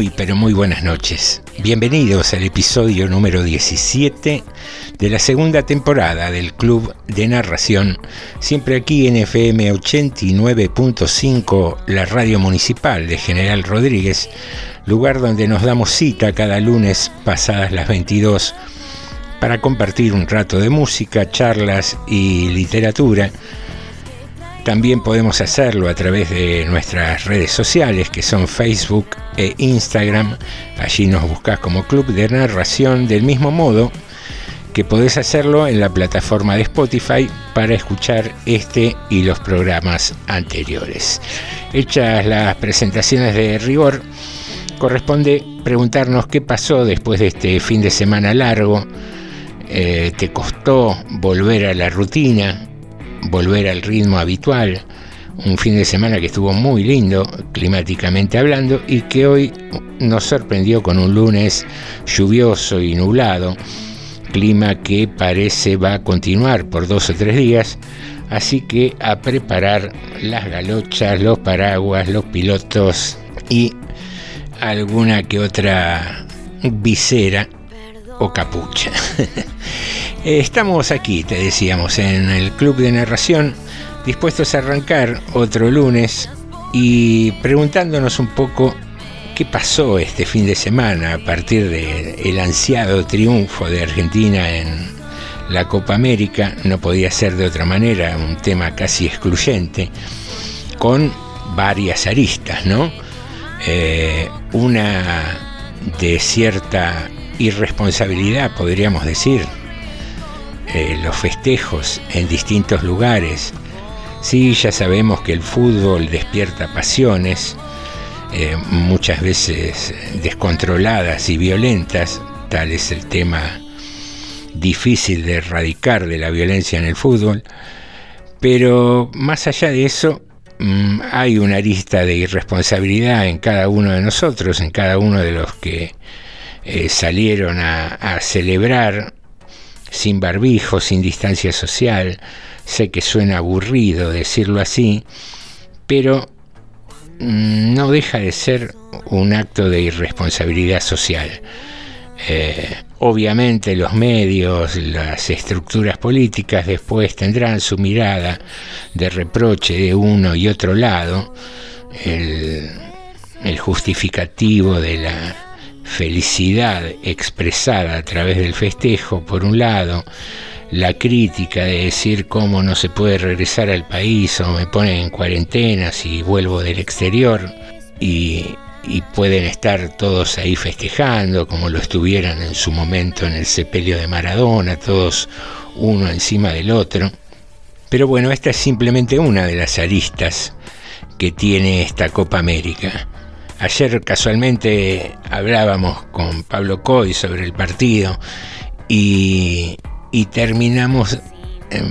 Muy, pero muy buenas noches. Bienvenidos al episodio número 17 de la segunda temporada del Club de Narración, siempre aquí en FM 89.5, la radio municipal de General Rodríguez, lugar donde nos damos cita cada lunes pasadas las 22 para compartir un rato de música, charlas y literatura. También podemos hacerlo a través de nuestras redes sociales que son Facebook e Instagram. Allí nos buscas como Club de Narración del mismo modo que podés hacerlo en la plataforma de Spotify para escuchar este y los programas anteriores. Hechas las presentaciones de rigor, corresponde preguntarnos qué pasó después de este fin de semana largo. Eh, ¿Te costó volver a la rutina? Volver al ritmo habitual. Un fin de semana que estuvo muy lindo, climáticamente hablando, y que hoy nos sorprendió con un lunes lluvioso y nublado, clima que parece va a continuar por dos o tres días, así que a preparar las galochas, los paraguas, los pilotos y alguna que otra visera o capucha. Estamos aquí, te decíamos, en el Club de Narración, dispuestos a arrancar otro lunes y preguntándonos un poco qué pasó este fin de semana a partir del ansiado triunfo de Argentina en la Copa América, no podía ser de otra manera, un tema casi excluyente, con varias aristas, ¿no? Eh, una de cierta irresponsabilidad, podríamos decir, eh, los festejos en distintos lugares. Sí, ya sabemos que el fútbol despierta pasiones, eh, muchas veces descontroladas y violentas, tal es el tema difícil de erradicar de la violencia en el fútbol, pero más allá de eso, mm, hay una arista de irresponsabilidad en cada uno de nosotros, en cada uno de los que eh, salieron a, celebrar sin barbijo, sin distancia social. Sé que suena aburrido decirlo así, pero mm, no deja de ser un acto de irresponsabilidad social. Eh, obviamente los medios, las estructuras políticas después tendrán su mirada de reproche de uno y otro lado, el justificativo de la felicidad expresada a través del festejo, por un lado, la crítica de decir cómo no se puede regresar al país o me ponen en cuarentena si vuelvo del exterior y, y pueden estar todos ahí festejando como lo estuvieran en su momento en el sepelio de Maradona, todos uno encima del otro. Pero bueno, esta es simplemente una de las aristas que tiene esta Copa América. Ayer casualmente hablábamos con Pablo Coy sobre el partido y, terminamos, eh,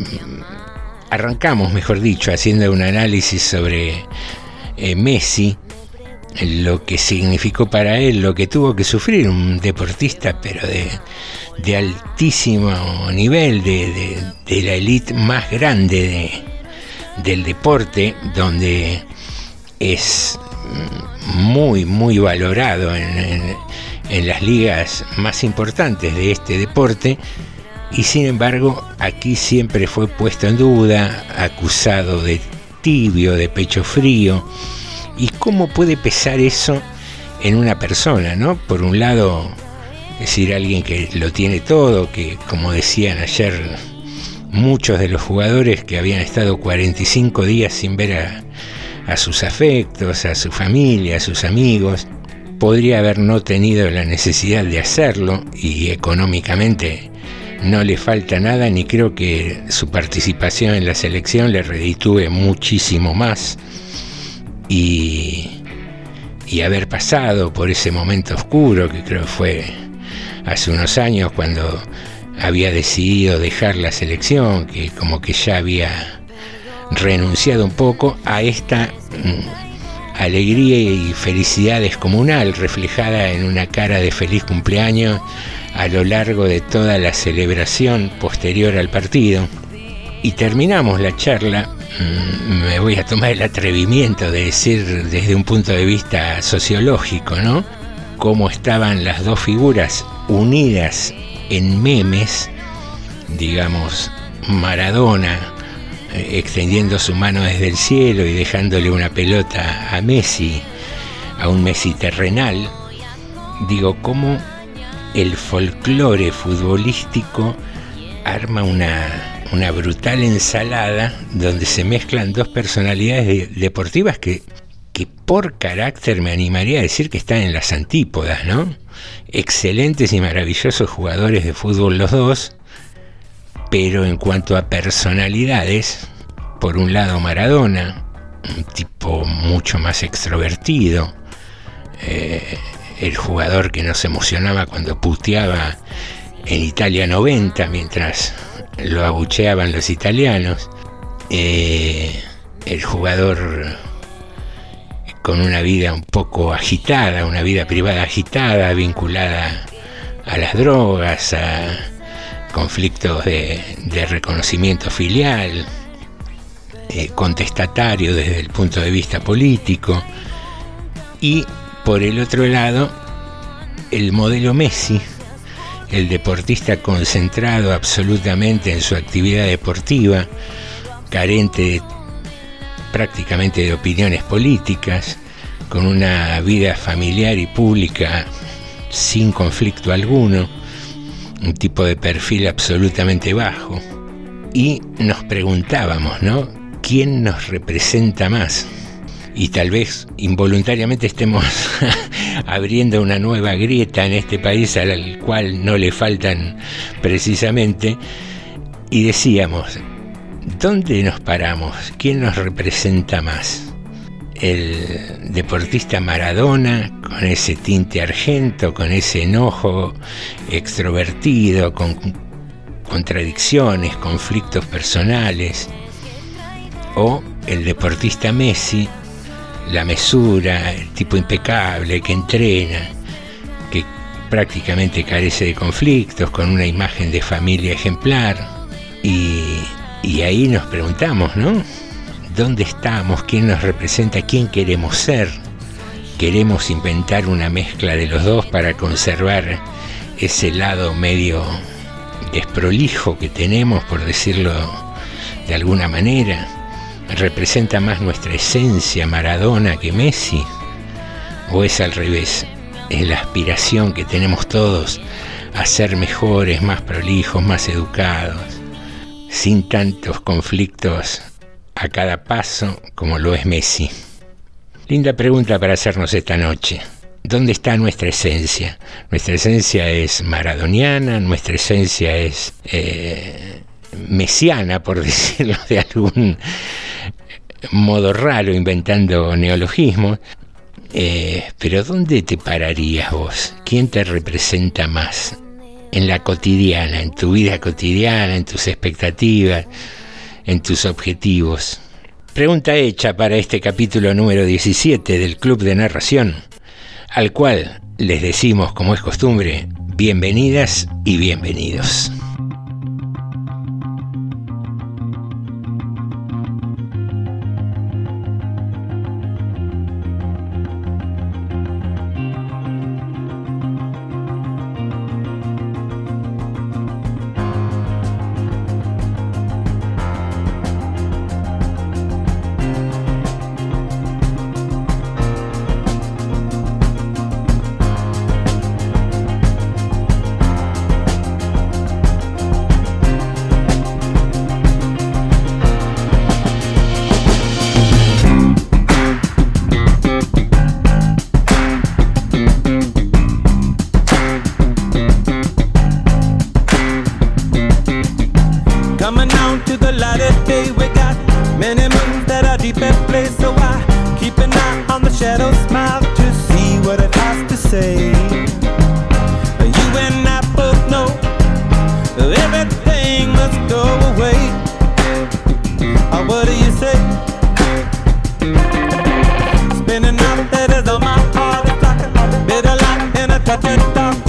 arrancamos, mejor dicho, haciendo un análisis sobre eh, Messi lo que significó para él, lo que tuvo que sufrir un deportista, pero de, altísimo nivel, de, la élite más grande del deporte, donde es muy, muy valorado en, en las ligas más importantes de este deporte y sin embargo aquí siempre fue puesto en duda, acusado de tibio, de pecho frío. ¿Y cómo puede pesar eso en una persona, no? Por un lado, decir alguien que lo tiene todo, que como decían ayer muchos de los jugadores que habían estado 45 días sin ver a, a sus afectos, a su familia, a sus amigos, podría haber no tenido la necesidad de hacerlo y económicamente no le falta nada ni creo que su participación en la selección le reditúe muchísimo más. Y, y haber pasado por ese momento oscuro que creo fue hace unos años cuando había decidido dejar la selección, que como que ya había renunciado un poco a esta mm, alegría y felicidad descomunal reflejada en una cara de feliz cumpleaños a lo largo de toda la celebración posterior al partido. Y terminamos la charla, mm, me voy a tomar el atrevimiento de decir desde un punto de vista sociológico, ¿no? Cómo estaban las dos figuras unidas en memes, digamos, Maradona extendiendo su mano desde el cielo y dejándole una pelota a Messi, a un Messi terrenal, digo, cómo el folclore futbolístico arma una, una brutal ensalada donde se mezclan dos personalidades deportivas que, que por carácter me animaría a decir que están en las antípodas, ¿no? Excelentes y maravillosos jugadores de fútbol los dos, pero en cuanto a personalidades, por un lado Maradona, un tipo mucho más extrovertido, eh, el jugador que nos emocionaba cuando puteaba en Italia 90 mientras lo abucheaban los italianos, eh, el jugador con una vida un poco agitada, una vida privada agitada, vinculada a las drogas, a conflictos de, reconocimiento filial, eh, contestatario desde el punto de vista político, y por el otro lado, el modelo Messi, el deportista concentrado absolutamente en su actividad deportiva, carente prácticamente de opiniones políticas, con una vida familiar y pública sin conflicto alguno, un tipo de perfil absolutamente bajo. Y nos preguntábamos, ¿no? ¿Quién nos representa más? y tal vez involuntariamente estemos abriendo una nueva grieta en este país al cual no le faltan precisamente. Y decíamos, ¿dónde nos paramos? ¿Quién nos representa más? El deportista Maradona, con ese tinte argento, con ese enojo extrovertido, con contradicciones, conflictos personales, o el deportista Messi, la mesura, el tipo impecable que entrena, que prácticamente carece de conflictos, con una imagen de familia ejemplar. Y, y ahí nos preguntamos, ¿no? ¿Dónde estamos? ¿Quién nos representa? ¿Quién queremos ser? ¿Queremos inventar una mezcla de los dos para conservar ese lado medio desprolijo que tenemos, por decirlo de alguna manera? representa más nuestra esencia Maradona que Messi? ¿O es al revés? Es la aspiración que tenemos todos a ser mejores, más prolijos, más educados, sin tantos conflictos a cada paso como lo es Messi. Linda pregunta para hacernos esta noche. ¿Dónde está nuestra esencia? Nuestra esencia es maradoniana, nuestra esencia es eh, mesiana, por decirlo de algún modo raro, inventando neologismos. Eh, pero ¿dónde te pararías vos? ¿Quién te representa más? En la cotidiana, en tu vida cotidiana, en tus expectativas, en tus objetivos. Pregunta hecha para este capítulo número 17 del Club de Narración, al cual les decimos, como es costumbre, bienvenidas y bienvenidos. Eita,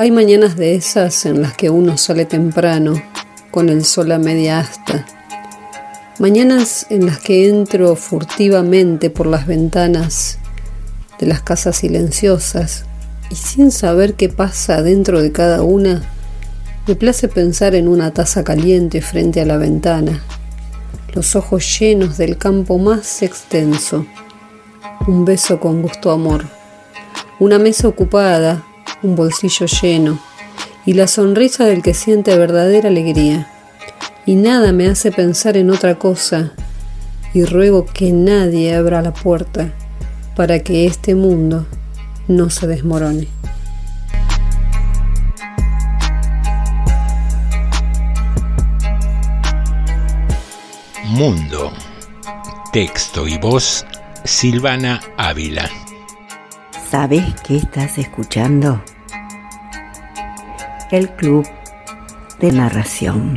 Hay mañanas de esas en las que uno sale temprano, con el sol a media asta. Mañanas en las que entro furtivamente por las ventanas de las casas silenciosas y sin saber qué pasa dentro de cada una, me place pensar en una taza caliente frente a la ventana, los ojos llenos del campo más extenso, un beso con gusto amor, una mesa ocupada, un bolsillo lleno y la sonrisa del que siente verdadera alegría. Y nada me hace pensar en otra cosa y ruego que nadie abra la puerta para que este mundo no se desmorone. Mundo. Texto y voz Silvana Ávila. ¿Sabes qué estás escuchando? El Club de Narración.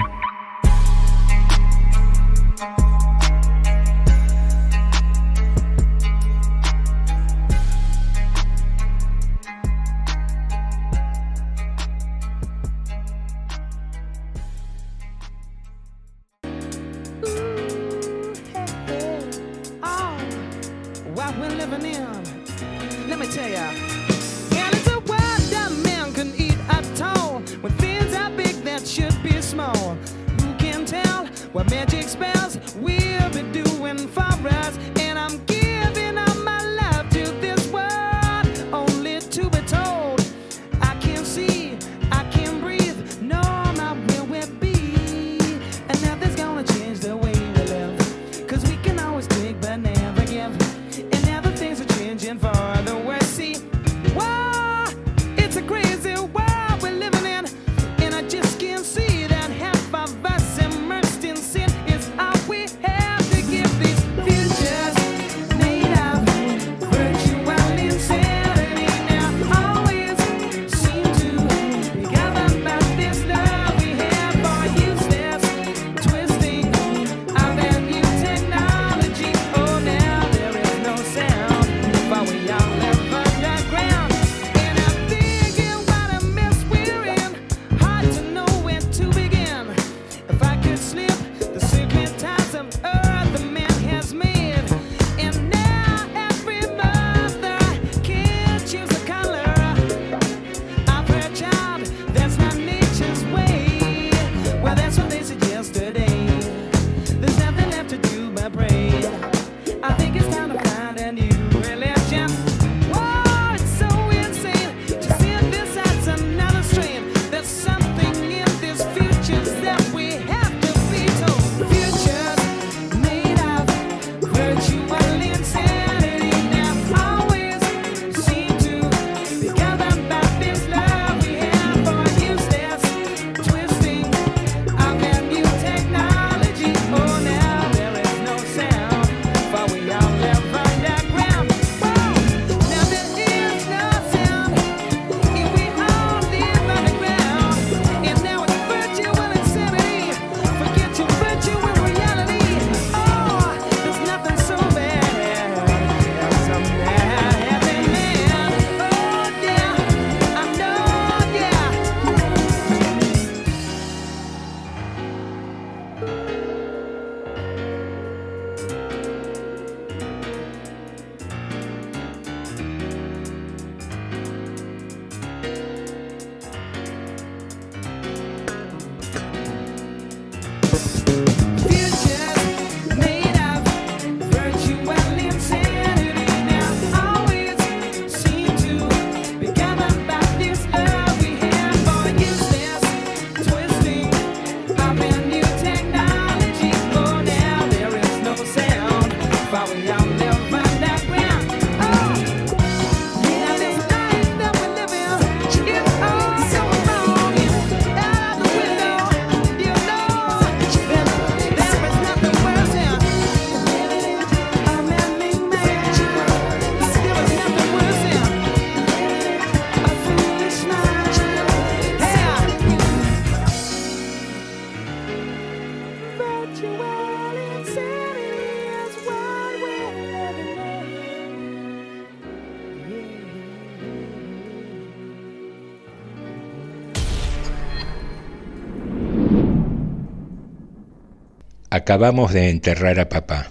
Acabamos de enterrar a papá.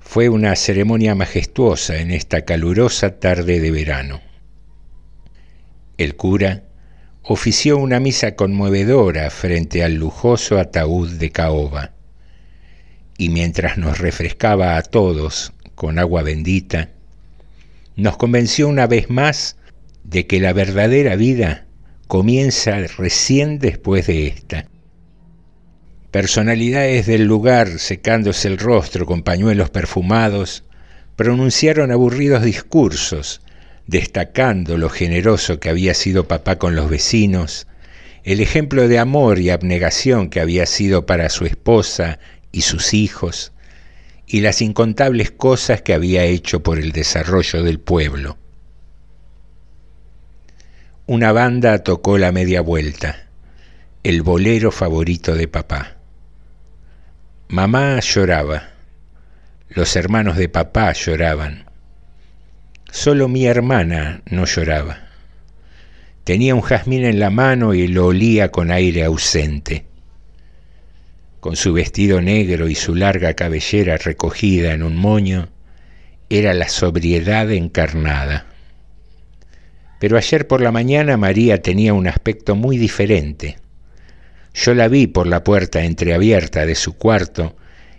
Fue una ceremonia majestuosa en esta calurosa tarde de verano. El cura ofició una misa conmovedora frente al lujoso ataúd de caoba, y mientras nos refrescaba a todos con agua bendita, nos convenció una vez más de que la verdadera vida comienza recién después de esta Personalidades del lugar, secándose el rostro con pañuelos perfumados, pronunciaron aburridos discursos, destacando lo generoso que había sido papá con los vecinos, el ejemplo de amor y abnegación que había sido para su esposa y sus hijos, y las incontables cosas que había hecho por el desarrollo del pueblo. Una banda tocó la media vuelta, el bolero favorito de papá. Mamá lloraba, los hermanos de papá lloraban, solo mi hermana no lloraba. Tenía un jazmín en la mano y lo olía con aire ausente. Con su vestido negro y su larga cabellera recogida en un moño, era la sobriedad encarnada. Pero ayer por la mañana María tenía un aspecto muy diferente. Yo la vi por la puerta entreabierta de su cuarto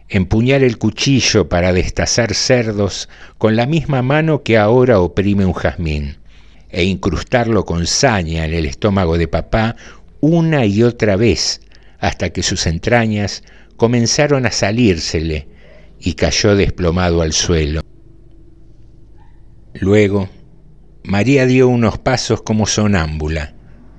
empuñar el cuchillo para destazar cerdos con la misma mano que ahora oprime un jazmín, e incrustarlo con saña en el estómago de papá una y otra vez, hasta que sus entrañas comenzaron a salírsele y cayó desplomado al suelo. Luego, María dio unos pasos como sonámbula,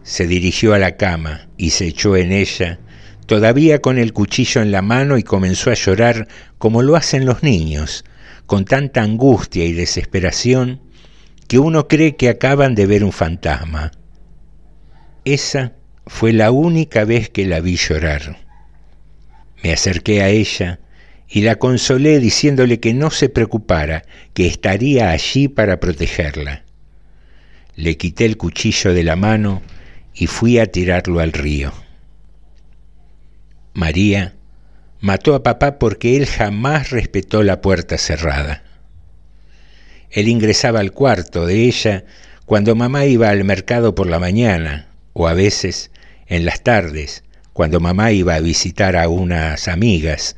se dirigió a la cama y se echó en ella, todavía con el cuchillo en la mano y comenzó a llorar como lo hacen los niños, con tanta angustia y desesperación que uno cree que acaban de ver un fantasma. Esa fue la única vez que la vi llorar. Me acerqué a ella y la consolé diciéndole que no se preocupara, que estaría allí para protegerla. Le quité el cuchillo de la mano y fui a tirarlo al río. María mató a papá porque él jamás respetó la puerta cerrada. Él ingresaba al cuarto de ella cuando mamá iba al mercado por la mañana o a veces en las tardes cuando mamá iba a visitar a unas amigas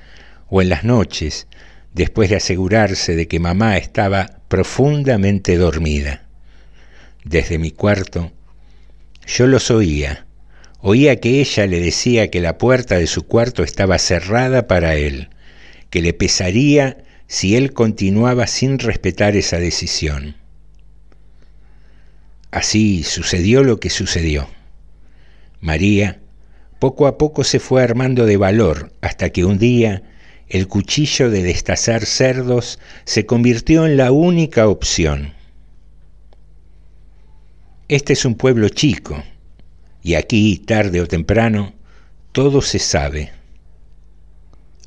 o en las noches después de asegurarse de que mamá estaba profundamente dormida. Desde mi cuarto yo los oía. Oía que ella le decía que la puerta de su cuarto estaba cerrada para él, que le pesaría si él continuaba sin respetar esa decisión. Así sucedió lo que sucedió. María poco a poco se fue armando de valor hasta que un día el cuchillo de destazar cerdos se convirtió en la única opción. Este es un pueblo chico, y aquí, tarde o temprano, todo se sabe.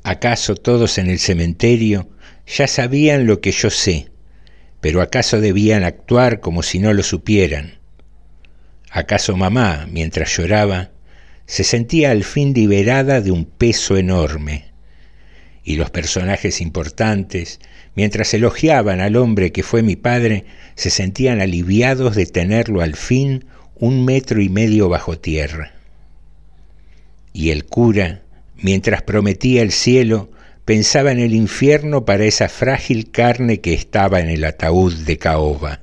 ¿Acaso todos en el cementerio ya sabían lo que yo sé, pero acaso debían actuar como si no lo supieran? ¿Acaso mamá, mientras lloraba, se sentía al fin liberada de un peso enorme? Y los personajes importantes, Mientras elogiaban al hombre que fue mi padre, se sentían aliviados de tenerlo al fin un metro y medio bajo tierra. Y el cura, mientras prometía el cielo, pensaba en el infierno para esa frágil carne que estaba en el ataúd de caoba.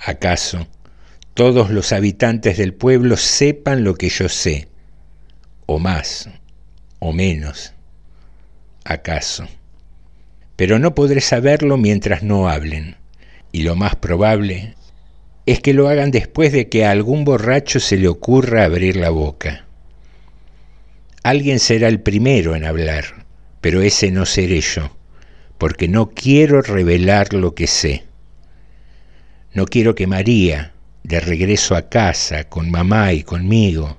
¿Acaso todos los habitantes del pueblo sepan lo que yo sé, o más, o menos? acaso. Pero no podré saberlo mientras no hablen, y lo más probable es que lo hagan después de que a algún borracho se le ocurra abrir la boca. Alguien será el primero en hablar, pero ese no seré yo, porque no quiero revelar lo que sé. No quiero que María, de regreso a casa con mamá y conmigo,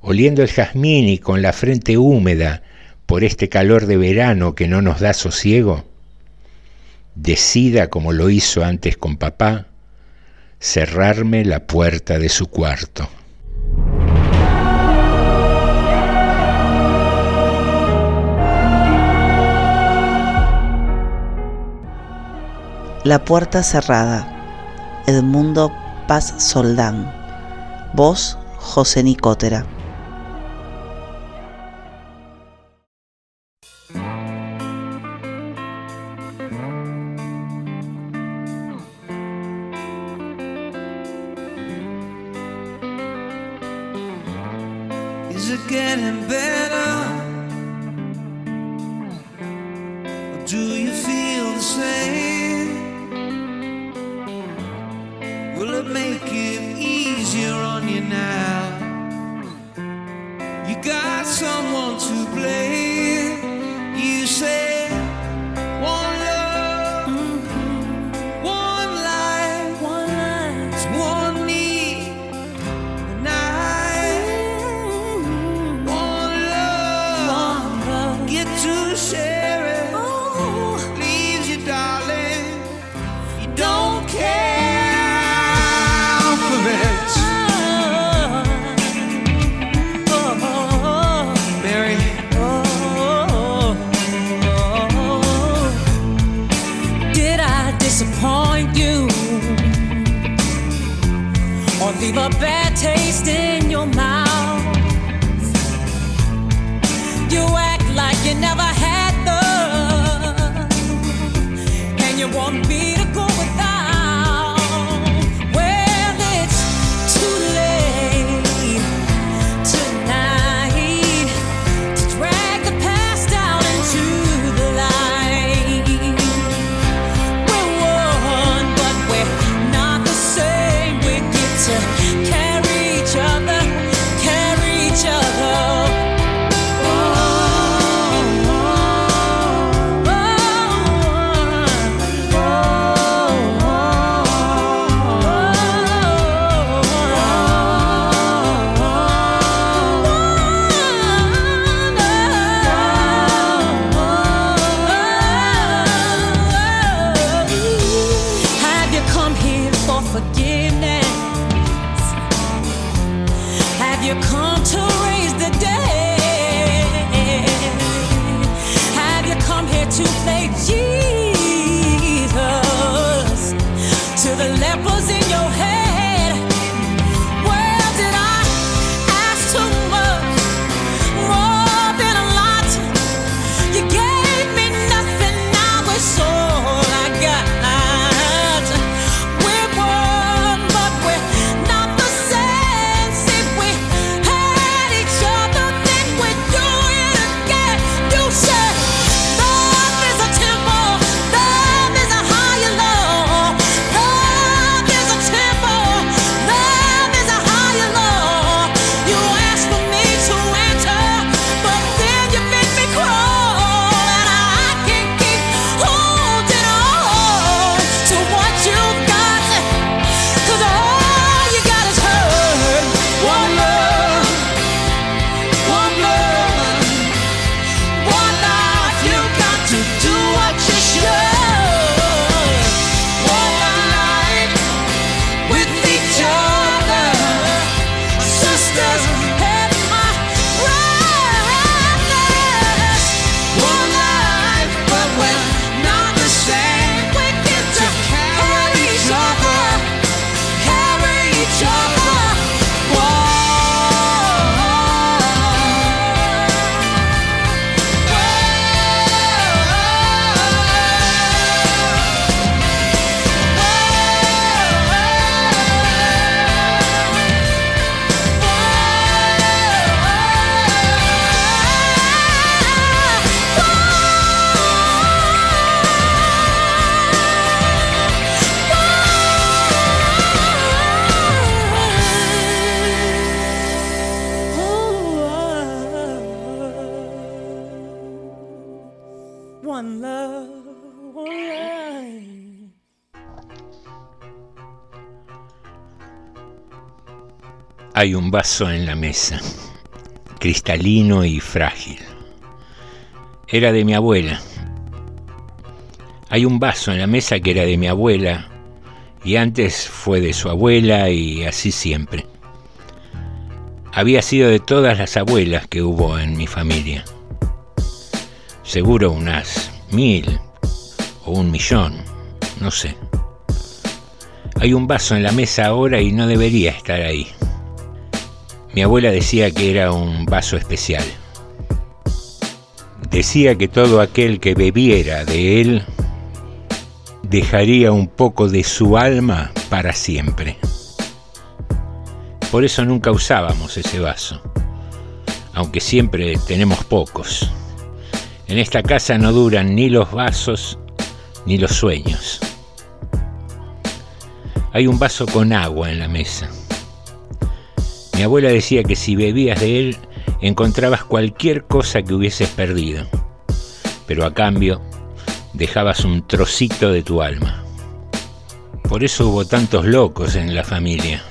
oliendo el jazmín y con la frente húmeda por este calor de verano que no nos da sosiego? Decida, como lo hizo antes con papá, cerrarme la puerta de su cuarto. La puerta cerrada. Edmundo Paz Soldán. Voz José Nicotera. bad taste in Hay un vaso en la mesa, cristalino y frágil. Era de mi abuela. Hay un vaso en la mesa que era de mi abuela y antes fue de su abuela y así siempre. Había sido de todas las abuelas que hubo en mi familia. Seguro unas mil o un millón, no sé. Hay un vaso en la mesa ahora y no debería estar ahí. Mi abuela decía que era un vaso especial. Decía que todo aquel que bebiera de él dejaría un poco de su alma para siempre. Por eso nunca usábamos ese vaso, aunque siempre tenemos pocos. En esta casa no duran ni los vasos ni los sueños. Hay un vaso con agua en la mesa. Mi abuela decía que si bebías de él encontrabas cualquier cosa que hubieses perdido, pero a cambio dejabas un trocito de tu alma. Por eso hubo tantos locos en la familia.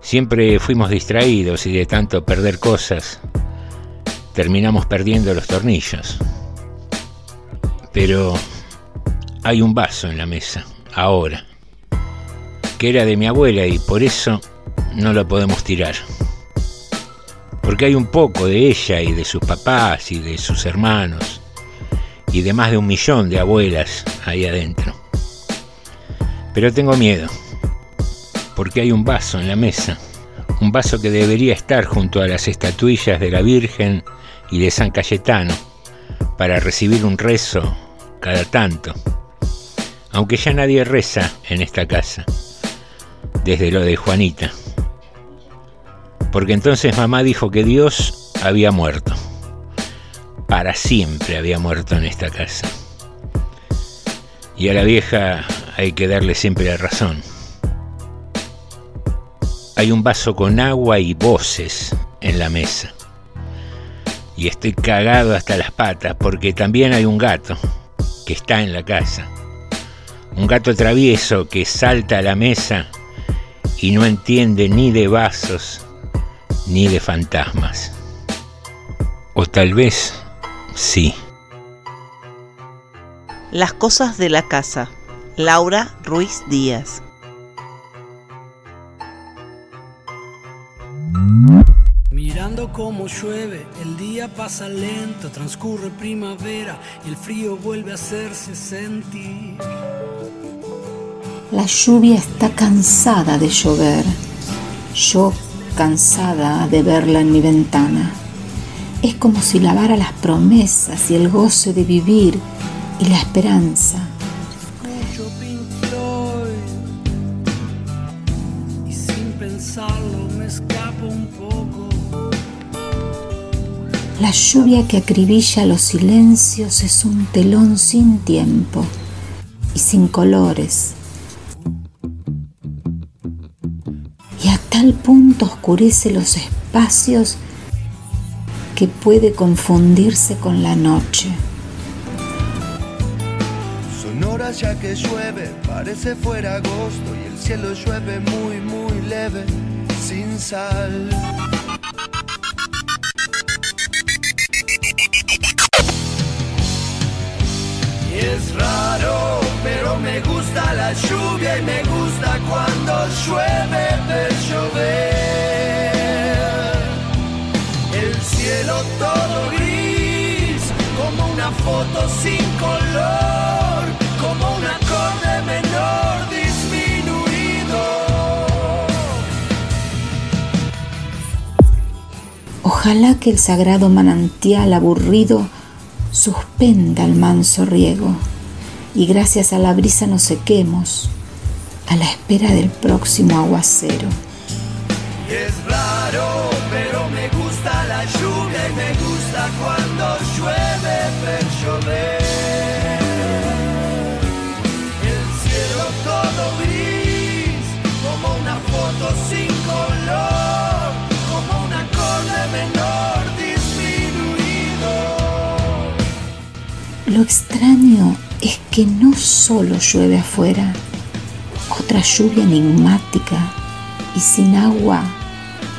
Siempre fuimos distraídos y de tanto perder cosas, terminamos perdiendo los tornillos. Pero hay un vaso en la mesa, ahora, que era de mi abuela y por eso no lo podemos tirar. Porque hay un poco de ella y de sus papás y de sus hermanos y de más de un millón de abuelas ahí adentro. Pero tengo miedo, porque hay un vaso en la mesa, un vaso que debería estar junto a las estatuillas de la Virgen y de San Cayetano para recibir un rezo cada tanto, aunque ya nadie reza en esta casa, desde lo de Juanita porque entonces mamá dijo que Dios había muerto. Para siempre había muerto en esta casa. Y a la vieja hay que darle siempre la razón. Hay un vaso con agua y voces en la mesa. Y estoy cagado hasta las patas porque también hay un gato que está en la casa. Un gato travieso que salta a la mesa y no entiende ni de vasos ni de fantasmas. O tal vez sí. Las cosas de la casa. Laura Ruiz Díaz. Mirando cómo llueve, el día pasa lento, transcurre primavera y el frío vuelve a hacerse sentir. La lluvia está cansada de llover. Yo cansada de verla en mi ventana. Es como si lavara las promesas y el goce de vivir y la esperanza. Escucho Pink Floyd y sin pensarlo me escapo un poco. La lluvia que acribilla los silencios es un telón sin tiempo y sin colores. Tal punto oscurece los espacios que puede confundirse con la noche. Son horas ya que llueve, parece fuera agosto y el cielo llueve muy, muy leve, sin sal. Y es raro, pero me gusta la lluvia y me gusta cuando llueve foto sin color, como un acorde menor disminuido. Ojalá que el sagrado manantial aburrido suspenda el manso riego y gracias a la brisa nos sequemos a la espera del próximo aguacero. Es raro, pero me gusta la lluvia y me gusta Lo extraño es que no solo llueve afuera, otra lluvia enigmática y sin agua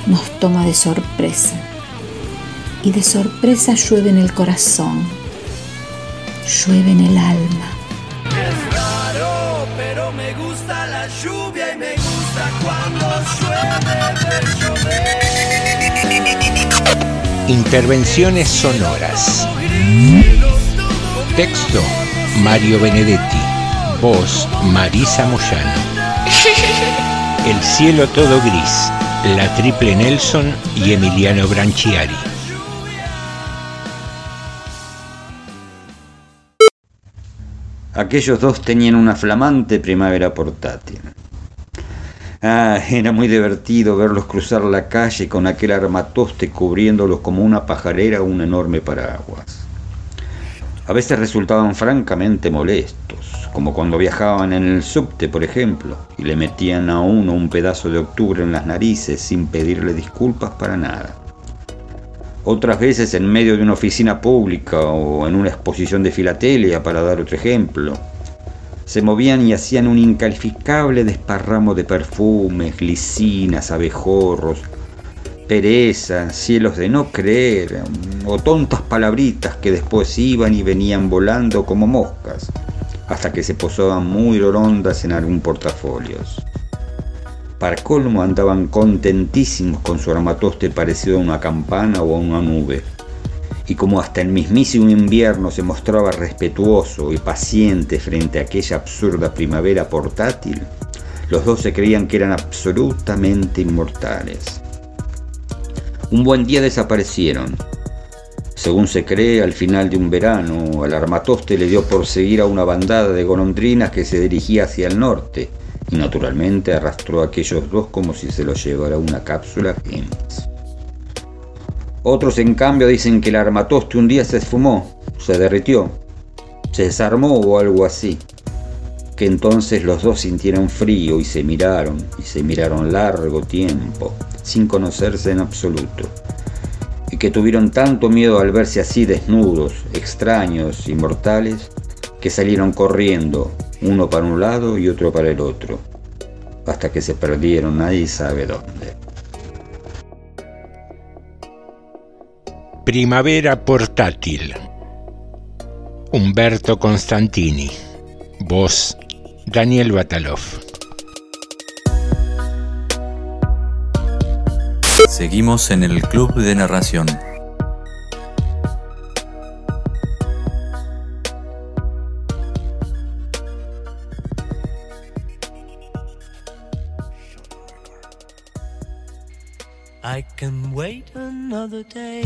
nos toma de sorpresa. Y de sorpresa llueve en el corazón, llueve en el alma. Es raro, pero me gusta la lluvia y me gusta cuando llueve ver llover. Intervenciones sonoras. Texto Mario Benedetti. Voz Marisa Moyano. El cielo todo gris. La triple Nelson y Emiliano Branchiari. Aquellos dos tenían una flamante primavera portátil. Ah, era muy divertido verlos cruzar la calle con aquel armatoste cubriéndolos como una pajarera o un enorme paraguas. A veces resultaban francamente molestos, como cuando viajaban en el subte, por ejemplo, y le metían a uno un pedazo de octubre en las narices sin pedirle disculpas para nada. Otras veces en medio de una oficina pública o en una exposición de filatelia, para dar otro ejemplo, se movían y hacían un incalificable desparramo de perfumes, glicinas, abejorros, pereza, cielos de no creer, o tontas palabritas que después iban y venían volando como moscas, hasta que se posaban muy rondas en algún portafolios. Para colmo andaban contentísimos con su armatoste parecido a una campana o a una nube. Y como hasta el mismísimo invierno se mostraba respetuoso y paciente frente a aquella absurda primavera portátil, los dos se creían que eran absolutamente inmortales. Un buen día desaparecieron. Según se cree, al final de un verano, al armatoste le dio por seguir a una bandada de golondrinas que se dirigía hacia el norte, y naturalmente arrastró a aquellos dos como si se los llevara una cápsula Heinz. Otros en cambio dicen que el armatoste un día se esfumó, se derritió, se desarmó o algo así, que entonces los dos sintieron frío y se miraron, y se miraron largo tiempo, sin conocerse en absoluto, y que tuvieron tanto miedo al verse así desnudos, extraños, inmortales, que salieron corriendo, uno para un lado y otro para el otro, hasta que se perdieron nadie sabe dónde. Primavera portátil. Humberto Constantini. Voz Daniel Batalov. Seguimos en el Club de Narración. I can wait another day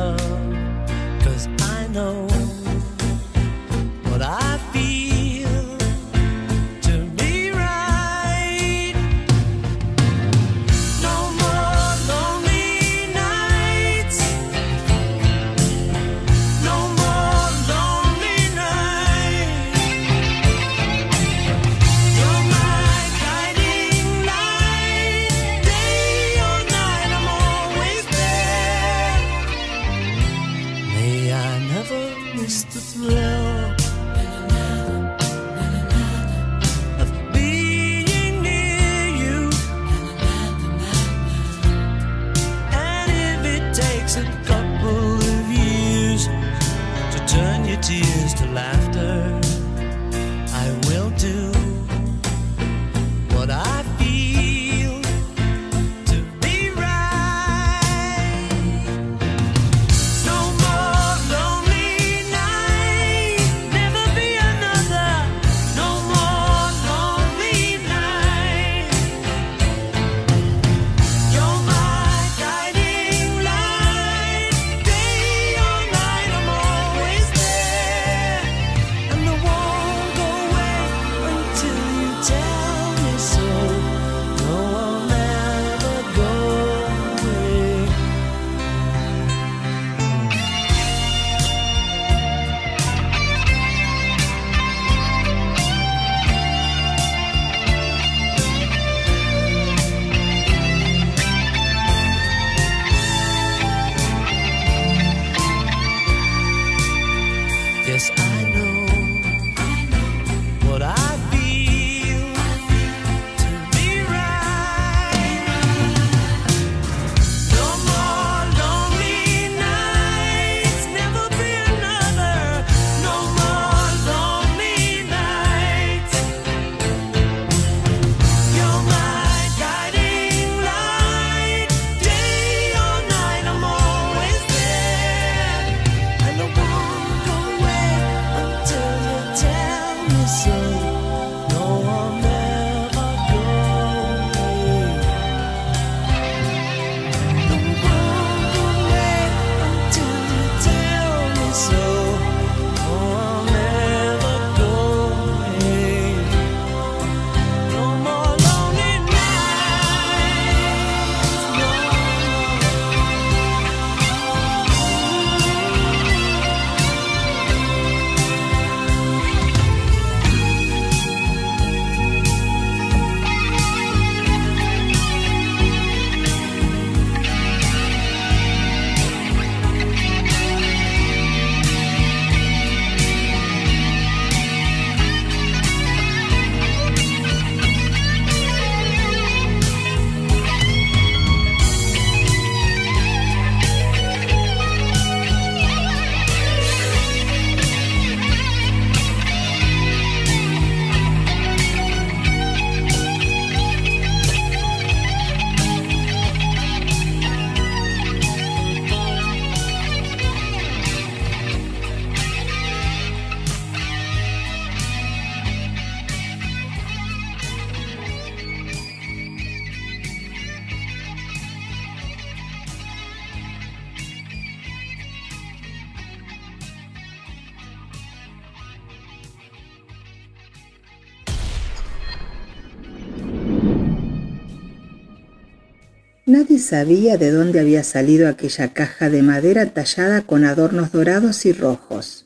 Sabía de dónde había salido aquella caja de madera tallada con adornos dorados y rojos.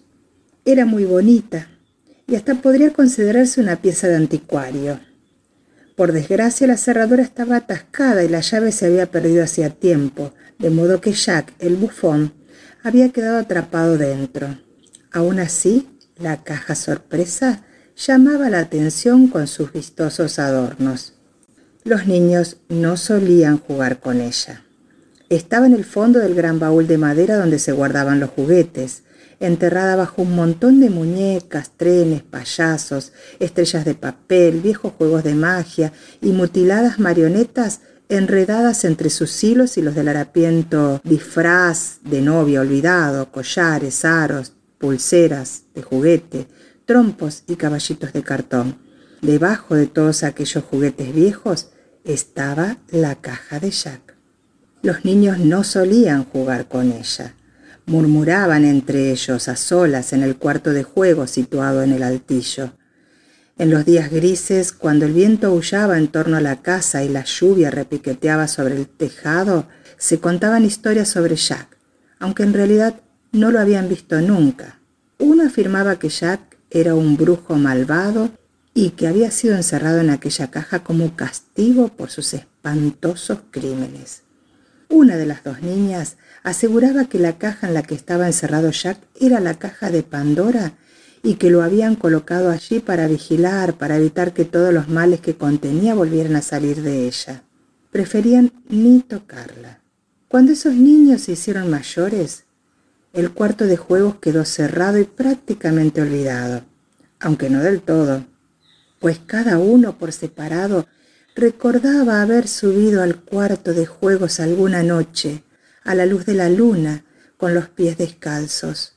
Era muy bonita y hasta podría considerarse una pieza de anticuario. Por desgracia la cerradura estaba atascada y la llave se había perdido hacía tiempo, de modo que Jack, el bufón, había quedado atrapado dentro. Aún así, la caja sorpresa llamaba la atención con sus vistosos adornos. Los niños no solían jugar con ella. Estaba en el fondo del gran baúl de madera donde se guardaban los juguetes, enterrada bajo un montón de muñecas, trenes, payasos, estrellas de papel, viejos juegos de magia y mutiladas marionetas enredadas entre sus hilos y los del harapiento disfraz de novia olvidado, collares, aros, pulseras de juguete, trompos y caballitos de cartón. Debajo de todos aquellos juguetes viejos estaba la caja de Jack. Los niños no solían jugar con ella. Murmuraban entre ellos a solas en el cuarto de juego situado en el altillo. En los días grises, cuando el viento aullaba en torno a la casa y la lluvia repiqueteaba sobre el tejado, se contaban historias sobre Jack, aunque en realidad no lo habían visto nunca. Uno afirmaba que Jack era un brujo malvado y que había sido encerrado en aquella caja como castigo por sus espantosos crímenes. Una de las dos niñas aseguraba que la caja en la que estaba encerrado Jack era la caja de Pandora y que lo habían colocado allí para vigilar, para evitar que todos los males que contenía volvieran a salir de ella. Preferían ni tocarla. Cuando esos niños se hicieron mayores, el cuarto de juegos quedó cerrado y prácticamente olvidado, aunque no del todo, pues cada uno por separado recordaba haber subido al cuarto de juegos alguna noche, a la luz de la luna, con los pies descalzos.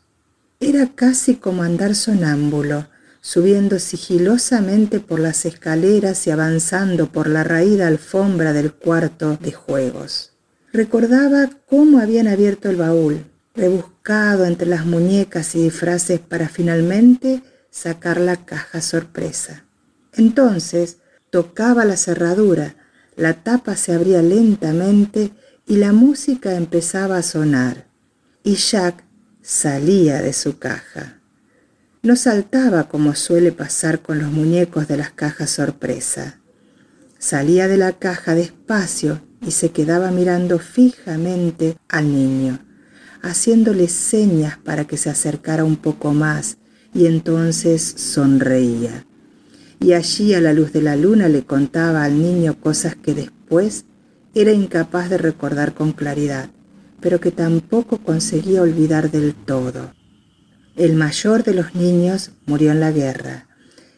Era casi como andar sonámbulo, subiendo sigilosamente por las escaleras y avanzando por la raída alfombra del cuarto de juegos. Recordaba cómo habían abierto el baúl, rebuscado entre las muñecas y disfraces para finalmente sacar la caja sorpresa. Entonces tocaba la cerradura, la tapa se abría lentamente y la música empezaba a sonar. Y Jack salía de su caja. No saltaba como suele pasar con los muñecos de las cajas sorpresa. Salía de la caja despacio y se quedaba mirando fijamente al niño, haciéndole señas para que se acercara un poco más y entonces sonreía. Y allí a la luz de la luna le contaba al niño cosas que después era incapaz de recordar con claridad pero que tampoco conseguía olvidar del todo. El mayor de los niños murió en la guerra.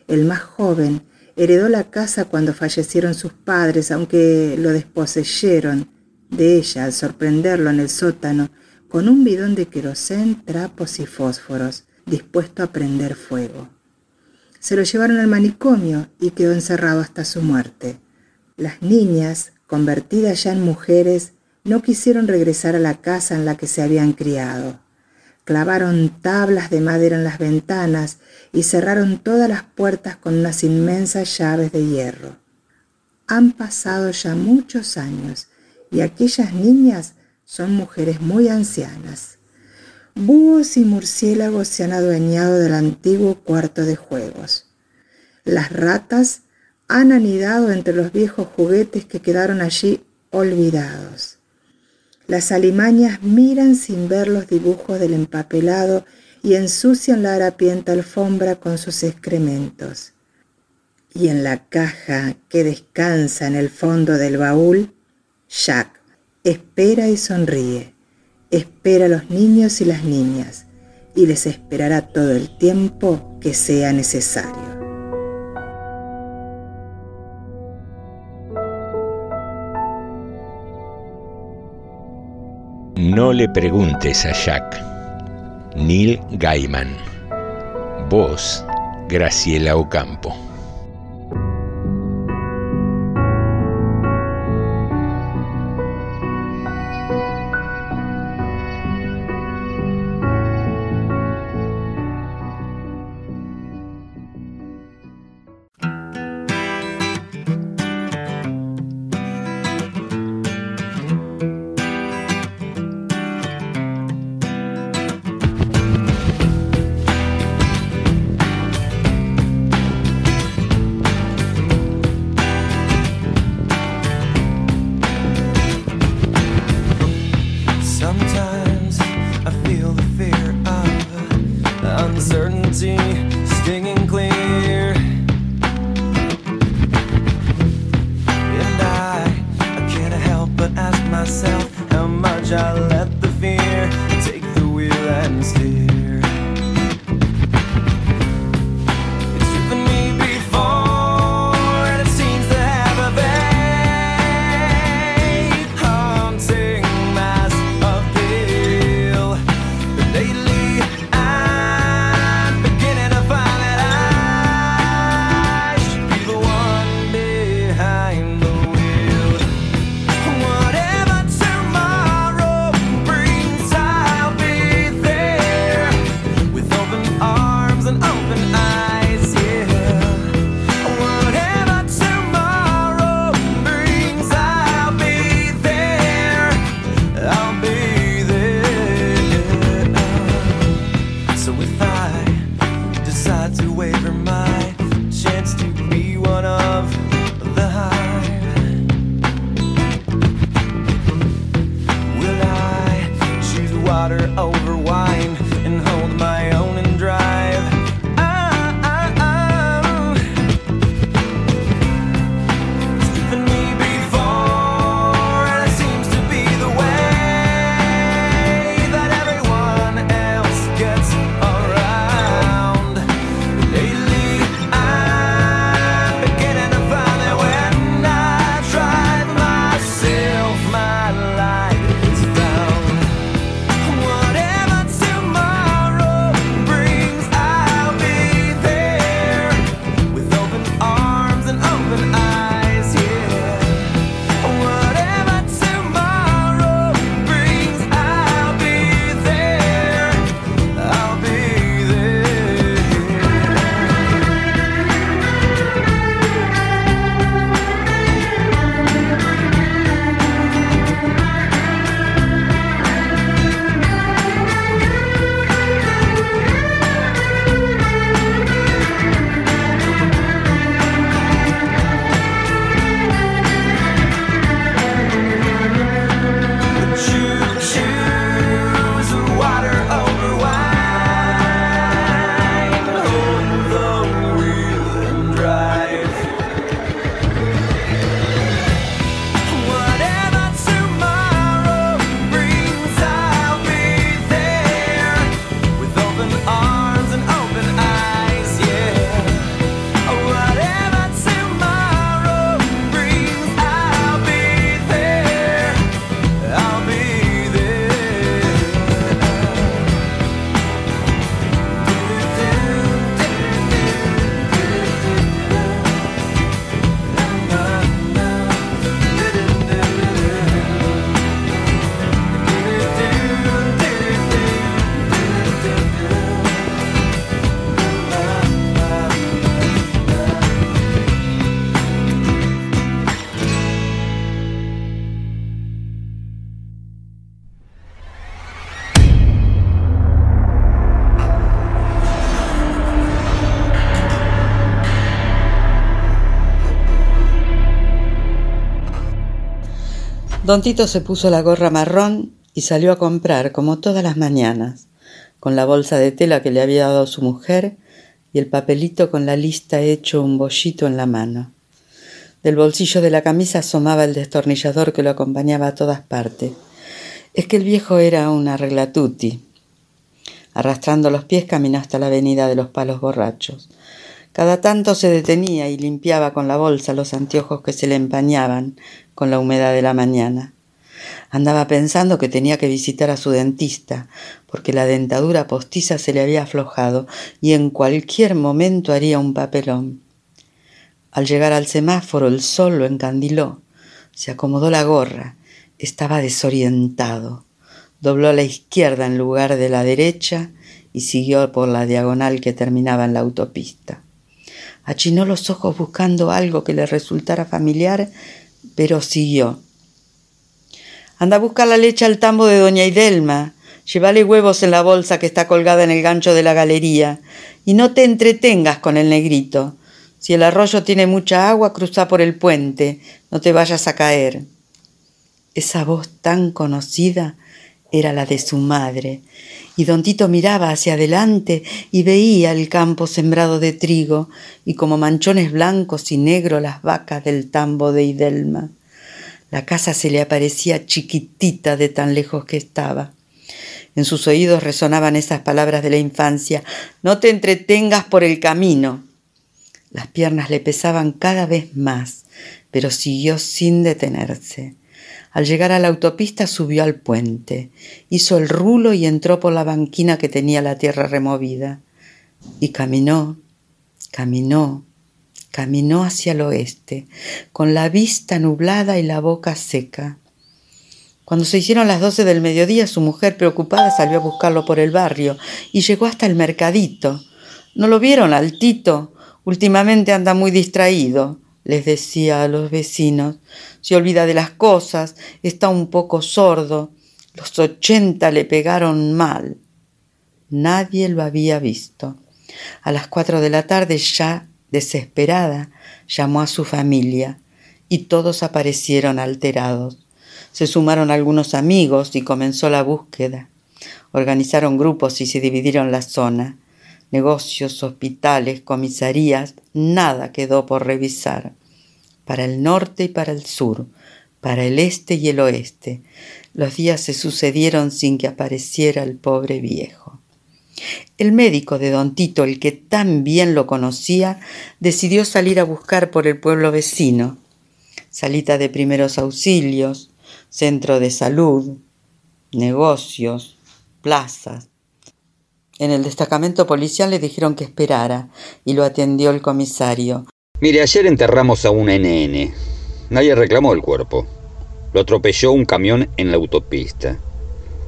El más joven heredó la casa cuando fallecieron sus padres, aunque lo desposeyeron de ella al sorprenderlo en el sótano con un bidón de querosén, trapos y fósforos, dispuesto a prender fuego. Se lo llevaron al manicomio y quedó encerrado hasta su muerte. Las niñas, convertidas ya en mujeres, no quisieron regresar a la casa en la que se habían criado. Clavaron tablas de madera en las ventanas y cerraron todas las puertas con unas inmensas llaves de hierro. Han pasado ya muchos años y aquellas niñas son mujeres muy ancianas. Búhos y murciélagos se han adueñado del antiguo cuarto de juegos. Las ratas han anidado entre los viejos juguetes que quedaron allí olvidados. Las alimañas miran sin ver los dibujos del empapelado y ensucian la harapienta alfombra con sus excrementos. Y en la caja que descansa en el fondo del baúl, Jack espera y sonríe, espera a los niños y las niñas, y les esperará todo el tiempo que sea necesario. No le preguntes a Jack. Neil Gaiman. Voz, Graciela Ocampo. Don Tito se puso la gorra marrón y salió a comprar, como todas las mañanas, con la bolsa de tela que le había dado su mujer y el papelito con la lista hecho un bollito en la mano. Del bolsillo de la camisa asomaba el destornillador que lo acompañaba a todas partes. Es que el viejo era un arreglatuti. Arrastrando los pies caminó hasta la avenida de los palos borrachos. Cada tanto se detenía y limpiaba con la bolsa los anteojos que se le empañaban con la humedad de la mañana. Andaba pensando que tenía que visitar a su dentista, porque la dentadura postiza se le había aflojado y en cualquier momento haría un papelón. Al llegar al semáforo el sol lo encandiló. Se acomodó la gorra. Estaba desorientado. Dobló a la izquierda en lugar de la derecha y siguió por la diagonal que terminaba en la autopista. Achinó los ojos buscando algo que le resultara familiar, pero siguió. Anda a buscar la leche al tambo de doña Idelma. Llévale huevos en la bolsa que está colgada en el gancho de la galería. Y no te entretengas con el negrito. Si el arroyo tiene mucha agua, cruza por el puente. No te vayas a caer. Esa voz tan conocida era la de su madre, y don Tito miraba hacia adelante y veía el campo sembrado de trigo y como manchones blancos y negros las vacas del tambo de Idelma. La casa se le aparecía chiquitita de tan lejos que estaba. En sus oídos resonaban esas palabras de la infancia, no te entretengas por el camino. Las piernas le pesaban cada vez más, pero siguió sin detenerse. Al llegar a la autopista subió al puente, hizo el rulo y entró por la banquina que tenía la tierra removida. Y caminó, caminó, caminó hacia el oeste, con la vista nublada y la boca seca. Cuando se hicieron las doce del mediodía, su mujer, preocupada, salió a buscarlo por el barrio y llegó hasta el mercadito. ¿No lo vieron al Tito? Últimamente anda muy distraído les decía a los vecinos. Se olvida de las cosas, está un poco sordo. Los ochenta le pegaron mal. Nadie lo había visto. A las cuatro de la tarde, ya desesperada, llamó a su familia y todos aparecieron alterados. Se sumaron algunos amigos y comenzó la búsqueda. Organizaron grupos y se dividieron la zona negocios, hospitales, comisarías, nada quedó por revisar. Para el norte y para el sur, para el este y el oeste, los días se sucedieron sin que apareciera el pobre viejo. El médico de don Tito, el que tan bien lo conocía, decidió salir a buscar por el pueblo vecino. Salita de primeros auxilios, centro de salud, negocios, plazas, en el destacamento policial le dijeron que esperara y lo atendió el comisario. Mire, ayer enterramos a un NN. Nadie reclamó el cuerpo. Lo atropelló un camión en la autopista.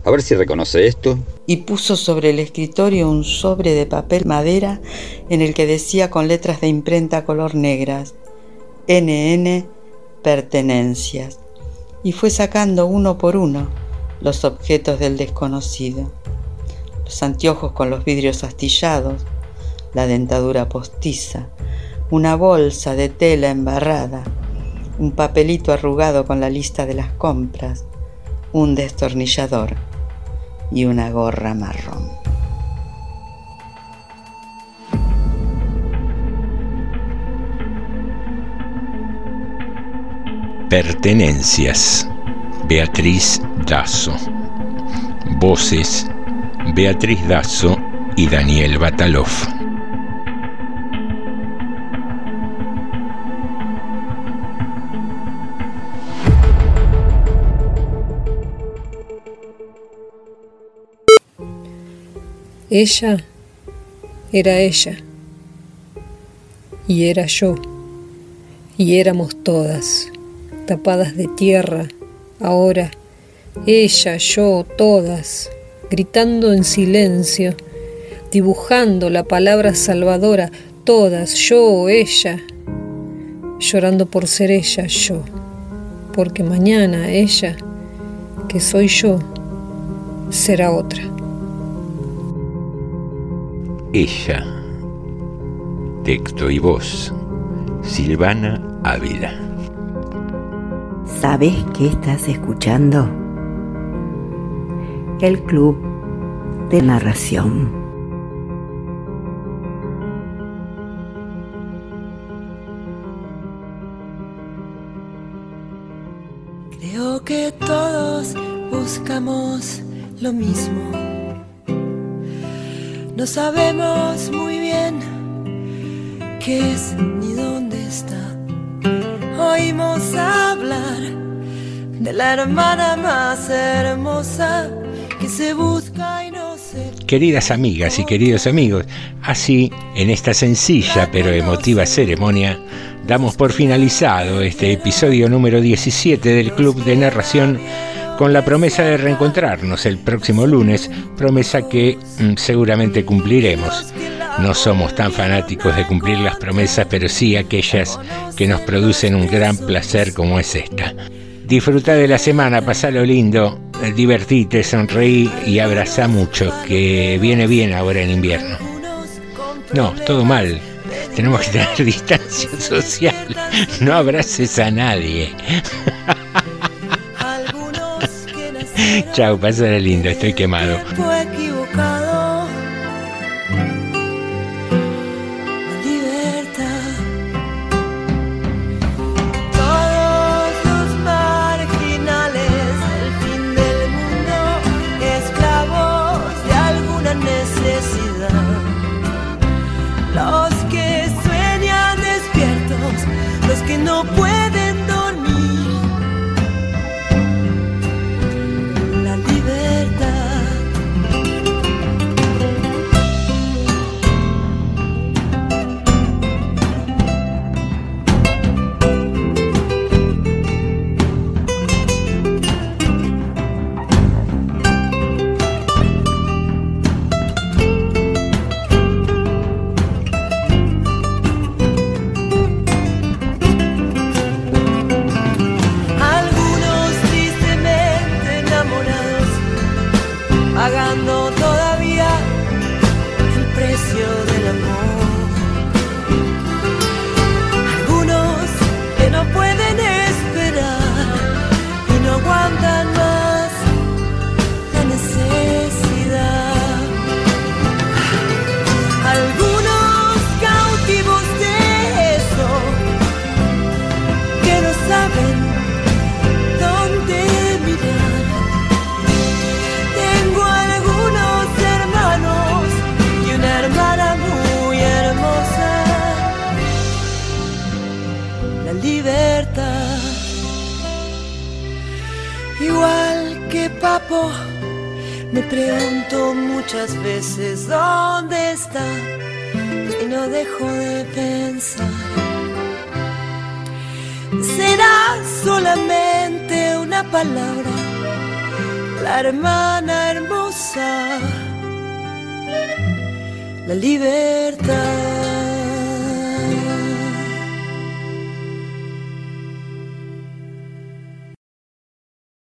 A ver si reconoce esto. Y puso sobre el escritorio un sobre de papel madera en el que decía con letras de imprenta color negras NN Pertenencias. Y fue sacando uno por uno los objetos del desconocido los anteojos con los vidrios astillados, la dentadura postiza, una bolsa de tela embarrada, un papelito arrugado con la lista de las compras, un destornillador y una gorra marrón. Pertenencias. Beatriz Dazo. Voces. Beatriz Dazo y Daniel Batalov. Ella era ella. Y era yo. Y éramos todas, tapadas de tierra, ahora, ella, yo, todas, gritando en silencio, dibujando la palabra salvadora, todas, yo, ella, llorando por ser ella, yo, porque mañana ella, que soy yo, será otra. Ella. Texto y voz. Silvana Ávila. ¿Sabes qué estás escuchando? El Club de Narración. Creo que todos buscamos lo mismo. No sabemos muy bien qué es ni dónde está. Oímos hablar de la hermana más hermosa que se busca y no se Queridas amigas y queridos amigos, así, en esta sencilla pero emotiva ceremonia, damos por finalizado este episodio número 17 del Club de Narración con la promesa de reencontrarnos el próximo lunes, promesa que mm, seguramente cumpliremos. No somos tan fanáticos de cumplir las promesas, pero sí aquellas que nos producen un gran placer como es esta. Disfruta de la semana, pasalo lindo, eh, divertite, sonreí y abraza mucho, que viene bien ahora en invierno. No, todo mal. Tenemos que tener distancia social. No abraces a nadie. Chao, pásala lindo, estoy quemado. No pueden hermana hermosa, la libertad.